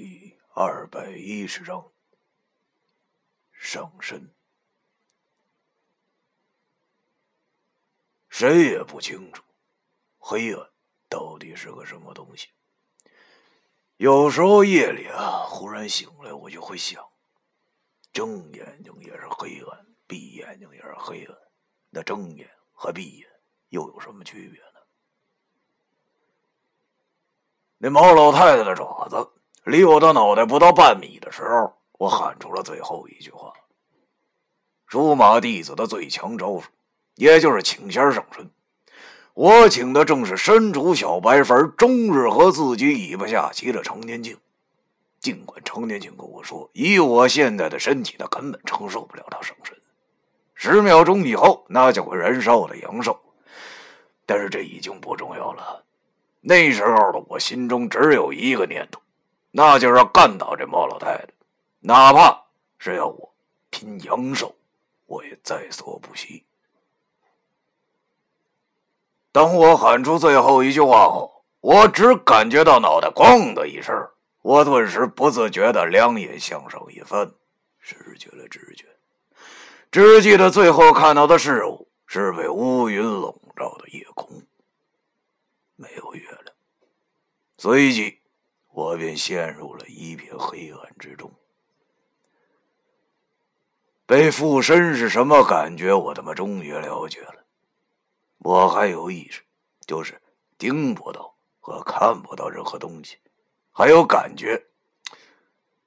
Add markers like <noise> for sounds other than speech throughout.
第二百一十章上身。谁也不清楚黑暗到底是个什么东西。有时候夜里啊，忽然醒来，我就会想：睁眼睛也是黑暗，闭眼睛也是黑暗，那睁眼和闭眼又有什么区别呢？那毛老太太的爪子。离我的脑袋不到半米的时候，我喊出了最后一句话：“属马弟子的最强招数，也就是请仙上身。我请的正是身处小白坟，终日和自己尾巴下棋的程年庆。尽管程年庆跟我说，以我现在的身体，他根本承受不了他上身。十秒钟以后，那就会燃烧我的阳寿。但是这已经不重要了。那时候的我心中只有一个念头。”那就是要干倒这毛老太太，哪怕是要我拼阳寿，我也在所不惜。当我喊出最后一句话后，我只感觉到脑袋“咣”的一声，我顿时不自觉的两眼向上一翻，失去了知觉，只记得最后看到的事物是被乌云笼罩的夜空，没有月亮，随即。我便陷入了一片黑暗之中。被附身是什么感觉？我他妈终于了解了。我还有意识，就是听不到和看不到任何东西，还有感觉，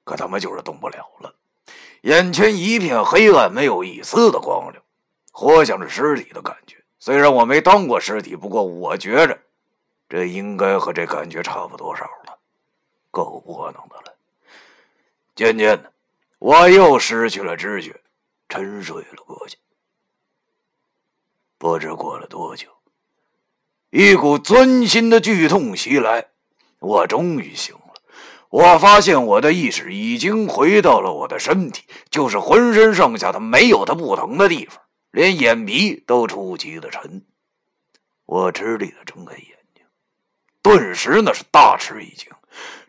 可他妈就是动不了了。眼前一片黑暗，没有一丝的光亮，活像是尸体的感觉。虽然我没当过尸体，不过我觉着，这应该和这感觉差不多少了。够窝囊的了。渐渐的，我又失去了知觉，沉睡了过去。不知过了多久，一股钻心的剧痛袭来，我终于醒了。我发现我的意识已经回到了我的身体，就是浑身上下它没有它不疼的地方，连眼皮都出奇的沉。我吃力的睁开眼睛，顿时那是大吃一惊。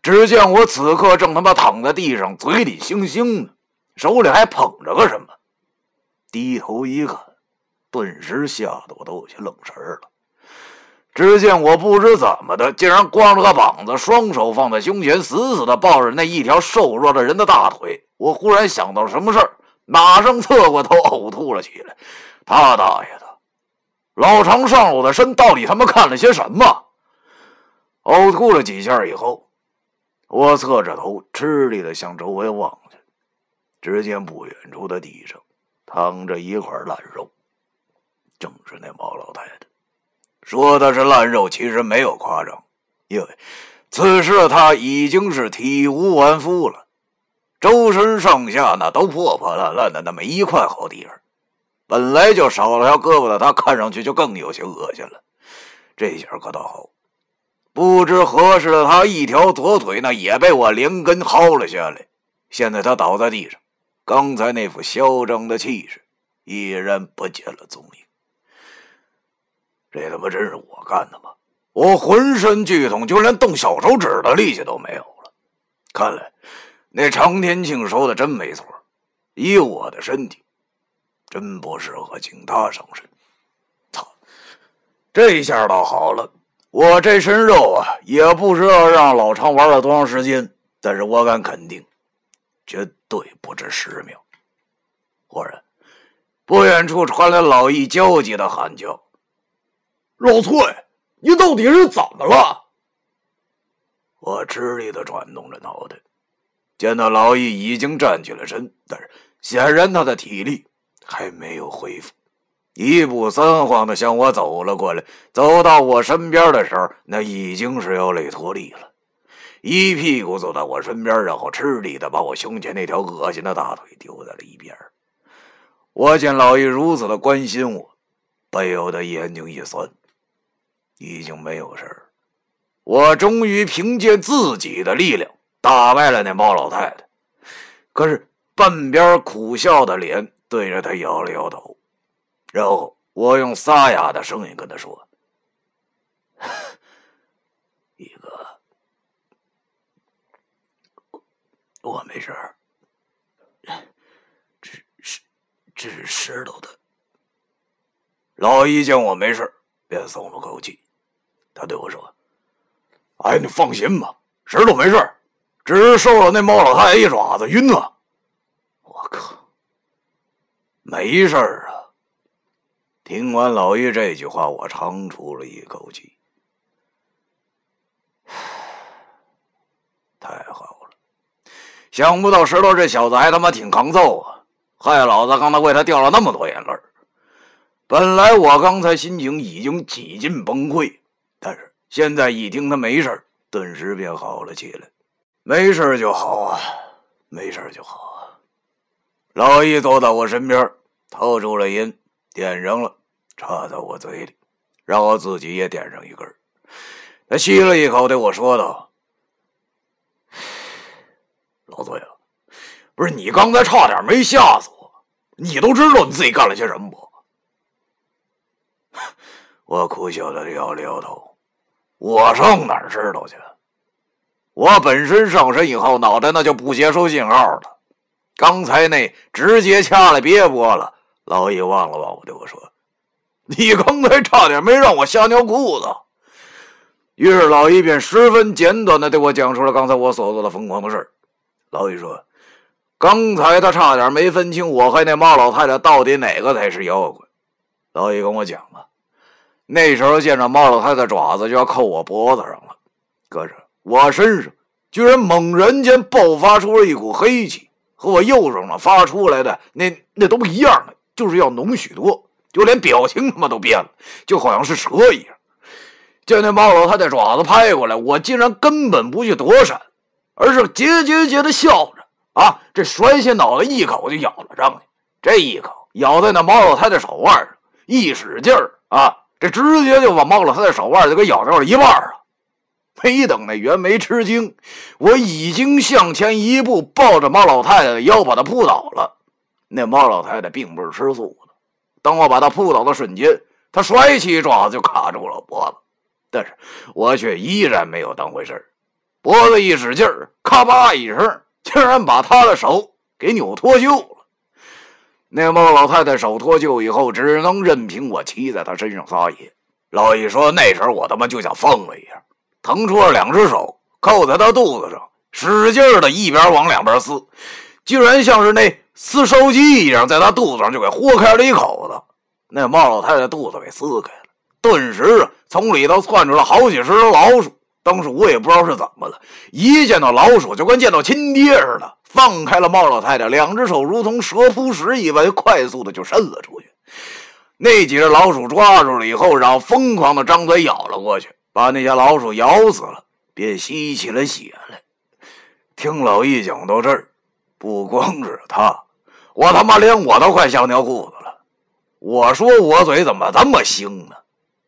只见我此刻正他妈躺在地上，嘴里腥腥的，手里还捧着个什么。低头一看，顿时吓得我都有些愣神了。只见我不知怎么的，竟然光着个膀子，双手放在胸前，死死的抱着那一条瘦弱的人的大腿。我忽然想到什么事儿，马上侧过头呕吐了起来。他大爷的，老常上我的身，到底他妈看了些什么？呕吐了几下以后。我侧着头，吃力的向周围望去，只见不远处的地上躺着一块烂肉，正是那毛老太太。说的是烂肉，其实没有夸张，因为此时的她已经是体无完肤了，周身上下那都破破烂烂的，那么一块好地方。本来就少了条胳膊的她，看上去就更有些恶心了。这下可倒好。不知何时的他，一条左腿那也被我连根薅了下来。现在他倒在地上，刚才那副嚣张的气势已然不见了踪影。这他妈真是我干的吗？我浑身剧痛，就连动小手指的力气都没有了。看来那常天庆说的真没错，以我的身体，真不适合请他上身。操！这下倒好了。我这身肉啊，也不知道让老常玩了多长时间，但是我敢肯定，绝对不止十秒。忽然，不远处传来老易焦急的喊叫：“老崔，你到底是怎么了？”我吃力的转动着脑袋，见到老易已经站起了身，但是显然他的体力还没有恢复。一步三晃的向我走了过来，走到我身边的时候，那已经是要累脱力了，一屁股坐到我身边，然后吃力的把我胸前那条恶心的大腿丢在了一边。我见老易如此的关心我，不由得眼睛一酸。已经没有事，我终于凭借自己的力量打败了那猫老太太。可是半边苦笑的脸对着他摇了摇头。然后我用沙哑的声音跟他说：“一个，我没事儿，这是这是石头的。老一见我没事便松了口气。他对我说：“哎，你放心吧，石头没事只是受了那猫老太太一爪子，晕了。”我靠，没事啊！听完老易这句话，我长出了一口气。太好了，想不到石头这小子还他妈挺抗揍啊！害老子刚才为他掉了那么多眼泪本来我刚才心情已经几近崩溃，但是现在一听他没事顿时便好了起来。没事就好啊，没事就好啊。老易坐到我身边，掏出了烟，点上了，插在我嘴里，让我自己也点上一根。他吸了一口，对我说道。老嘴子，不是你刚才差点没吓死我，你都知道你自己干了些什么不？<laughs> 我苦笑的摇了摇头，我上哪儿知道去？我本身上身以后，脑袋那就不接收信号了。刚才那直接掐了，别播了。老易望了望我，对我说：“你刚才差点没让我吓尿裤子。”于是老易便十分简短的对我讲述了刚才我所做的疯狂的事老易说：“刚才他差点没分清我和那猫老太太到底哪个才是妖怪。”老易跟我讲了，那时候见着猫老太太爪子就要扣我脖子上了，可是我身上居然猛然间爆发出了一股黑气，和我右手上发出来的那那都一样的，就是要浓许多，就连表情他妈都变了，就好像是蛇一样。见那猫老太太爪子拍过来，我竟然根本不去躲闪。而是结结结的笑着啊！这甩起脑袋，一口就咬了上去。这一口咬在那猫老太太手腕上，一使劲儿啊，这直接就把猫老太太手腕就给咬掉了一半了。没等那袁梅吃惊，我已经向前一步，抱着猫老太太的腰，把她扑倒了。那猫老太太并不是吃素的，当我把她扑倒的瞬间，她甩起爪子就卡住了脖子，但是我却依然没有当回事。脖子一使劲儿，咔吧一声，竟然把他的手给扭脱臼了。那猫老太太手脱臼以后，只能任凭我骑在她身上撒野。老易说：“那时候我他妈就像疯了一样，腾出了两只手，扣在她肚子上，使劲的一边往两边撕，居然像是那撕烧鸡一样，在他肚子上就给豁开了一口子。那猫老太太肚子给撕开了，顿时啊，从里头窜出了好几十只老鼠。当时我也不知道是怎么了，一见到老鼠就跟见到亲爹似的，放开了猫老太太，两只手如同蛇扑食一般，快速的就伸了出去。那几只老鼠抓住了以后，然后疯狂的张嘴咬了过去，把那些老鼠咬死了，便吸起了血来。听老易讲到这儿，不光是他，我他妈连我都快吓尿裤子了。我说我嘴怎么这么腥呢？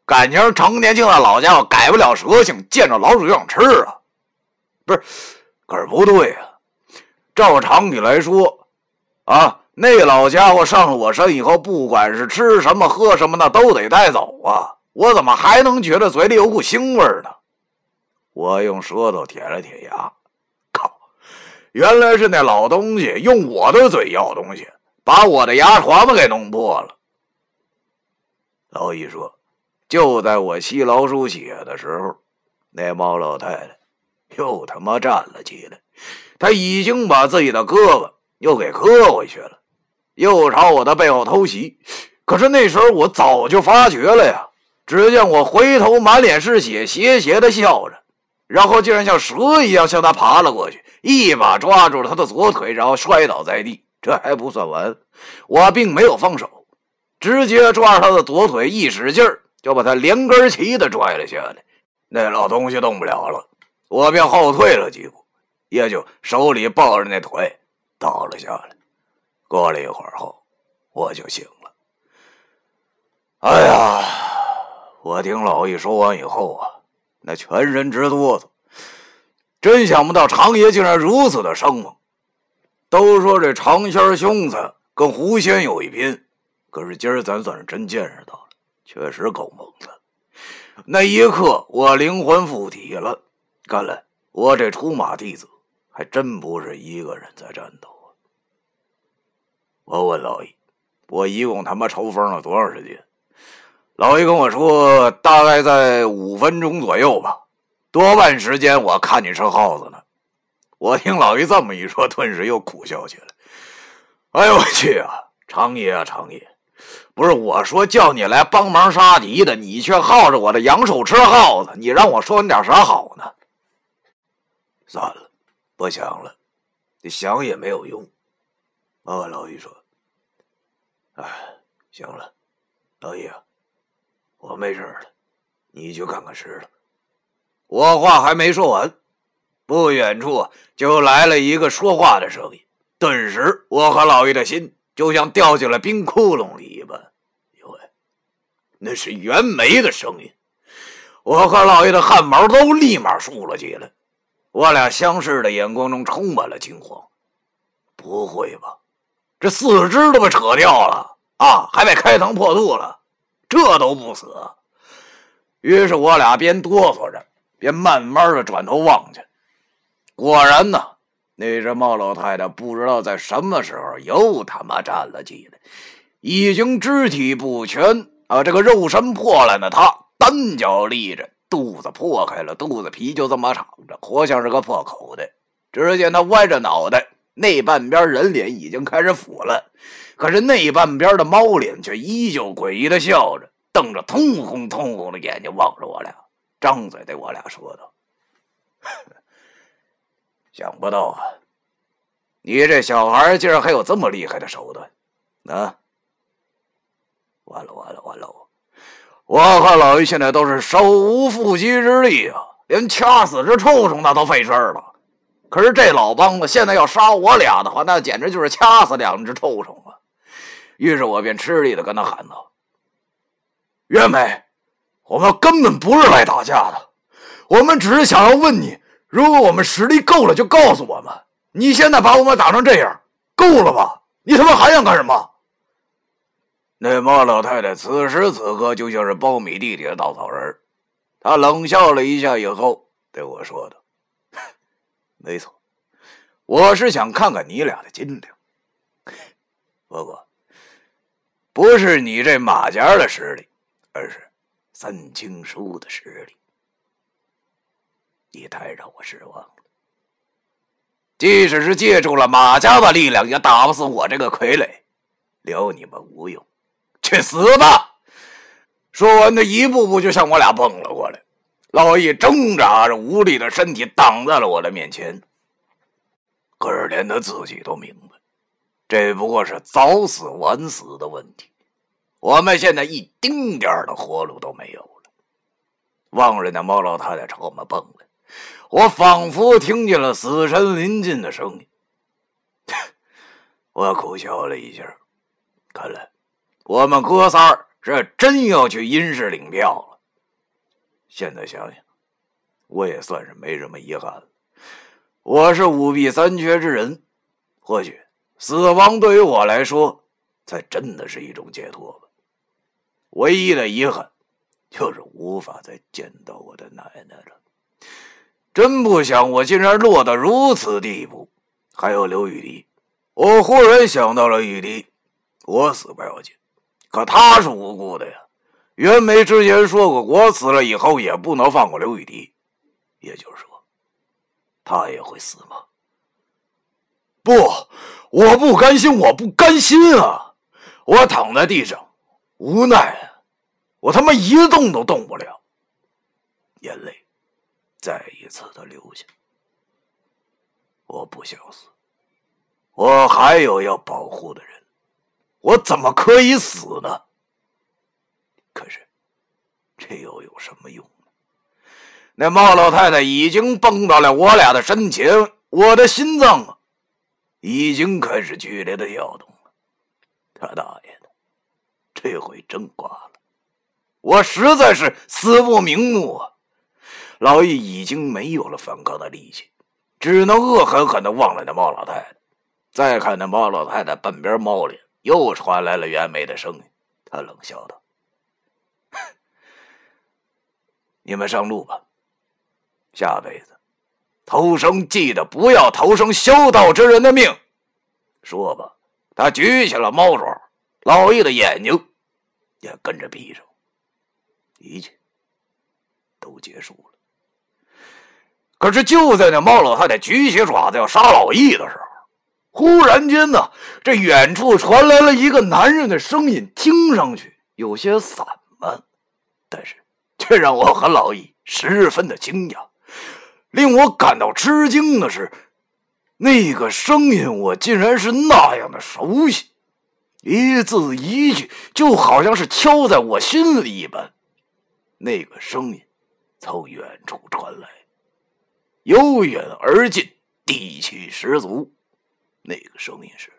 感情成年轻的老家伙改不了蛇性，见着老鼠就想吃啊！不是，可是不对啊！照常理来说，啊，那老家伙上了我身以后，不管是吃什么喝什么，那都得带走啊！我怎么还能觉得嘴里有股腥味呢？我用舌头舔了舔牙，原来是那老东西用我的嘴咬东西，把我的牙床子给弄破了。老易说。就在我吸老鼠血的时候，那猫老太太又他妈站了起来。她已经把自己的胳膊又给磕回去了，又朝我的背后偷袭。可是那时候我早就发觉了呀！只见我回头，满脸是血，斜斜的笑着，然后竟然像蛇一样向他爬了过去，一把抓住了他的左腿，然后摔倒在地。这还不算完，我并没有放手，直接抓着他的左腿一使劲儿。就把他连根齐的拽了下来，那老东西动不了了，我便后退了几步，也就手里抱着那腿倒了下来。过了一会儿后，我就醒了。哎呀，我听老易说完以后啊，那全身直哆嗦，真想不到常爷竟然如此的生猛。都说这长仙兄子跟狐仙有一拼，可是今儿咱算是真见识到了。确实够猛的，那一刻我灵魂附体了，看来我这出马弟子还真不是一个人在战斗啊！我问老易：“我一共他妈抽风了多长时间？”老易跟我说：“大概在五分钟左右吧。”多半时间我看你是耗子呢。我听老于这么一说，顿时又苦笑起来。哎呦我去啊！长爷啊长爷，不是我说叫你来帮忙杀敌的，你却耗着我的阳寿吃耗子，你让我说你点啥好呢？算了，不想了，你想也没有用。啊，老于说：“哎，行了，老于，我没事了，你去看看事了。”我话还没说完，不远处就来了一个说话的声音。顿时，我和老爷的心就像掉进了冰窟窿里一般。因为那是袁梅的声音，我和老爷的汗毛都立马竖了起来。我俩相视的眼光中充满了惊慌。不会吧？这四肢都被扯掉了啊！还被开膛破肚了，这都不死？于是我俩边哆嗦着，便慢慢的转头望去。果然呢。那只猫老太太不知道在什么时候又他妈站了起来，已经肢体不全啊，这个肉身破烂的她单脚立着，肚子破开了，肚子皮就这么敞着，活像是个破口袋。只见她歪着脑袋，那半边人脸已经开始腐了，可是那半边的猫脸却依旧诡异的笑着，瞪着通红通红的眼睛望着我俩，张嘴对我俩说道。想不到啊！你这小孩竟然还有这么厉害的手段，啊！完了完了完了！我和老于现在都是手无缚鸡之力啊，连掐死只畜生那都费事了。可是这老帮子现在要杀我俩的话，那简直就是掐死两只畜生啊！于是我便吃力的跟他喊道：“月梅，我们根本不是来打架的，我们只是想要问你。”如果我们实力够了，就告诉我们。你现在把我们打成这样，够了吧？你他妈还想干什么？那猫老太太此时此刻就像是苞米地里的稻草人她冷笑了一下以后对我说道：“ <laughs> 没错，我是想看看你俩的斤两。不过，不是你这马家的实力，而是三清书的实力。”你太让我失望了。即使是借助了马家的力量，也打不死我这个傀儡。留你们无用，去死吧！说完，他一步步就向我俩蹦了过来。老易挣扎着无力的身体挡在了我的面前。可是连他自己都明白，这不过是早死晚死的问题。我们现在一丁点的活路都没有了。望着那猫老太太朝我们蹦来。我仿佛听见了死神临近的声音，<laughs> 我苦笑了一下。看来我们哥仨是真要去阴市领票了。现在想想，我也算是没什么遗憾了。我是五弊三缺之人，或许死亡对于我来说，才真的是一种解脱吧。唯一的遗憾，就是无法再见到我的奶奶了。真不想我竟然落得如此地步。还有刘雨迪，我忽然想到了雨迪。我死不要紧，可他是无辜的呀。袁梅之前说过，我死了以后也不能放过刘雨迪。也就是说，他也会死吗？不，我不甘心，我不甘心啊！我躺在地上，无奈，我他妈一动都动不了，眼泪。再一次的流下，我不想死，我还有要保护的人，我怎么可以死呢？可是，这又有什么用呢？那猫老太太已经蹦到了我俩的身前，我的心脏啊，已经开始剧烈的跳动了。他大爷，这回真挂了！我实在是死不瞑目啊！老易已经没有了反抗的力气，只能恶狠狠地望着那猫老太太。再看那猫老太太半边猫脸，又传来了袁梅的声音。他冷笑道：“你们上路吧，下辈子偷生记得不要偷生修道之人的命。”说吧，他举起了猫爪，老易的眼睛也跟着闭上。一切都结束了。可是就在那猫老太太举起爪子要杀老易的时候，忽然间呢，这远处传来了一个男人的声音，听上去有些散漫，但是却让我和老易十分的惊讶。令我感到吃惊的是，那个声音我竟然是那样的熟悉，一字一句就好像是敲在我心里一般。那个声音从远处传来，由远而近，地气十足。那个声音是：“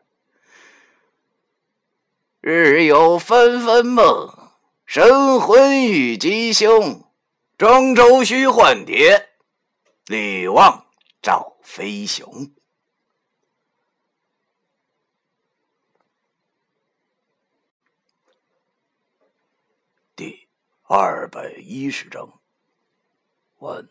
日有纷纷梦，神魂欲吉凶。庄周须换蝶，吕望赵飞雄。”第二百一十章完。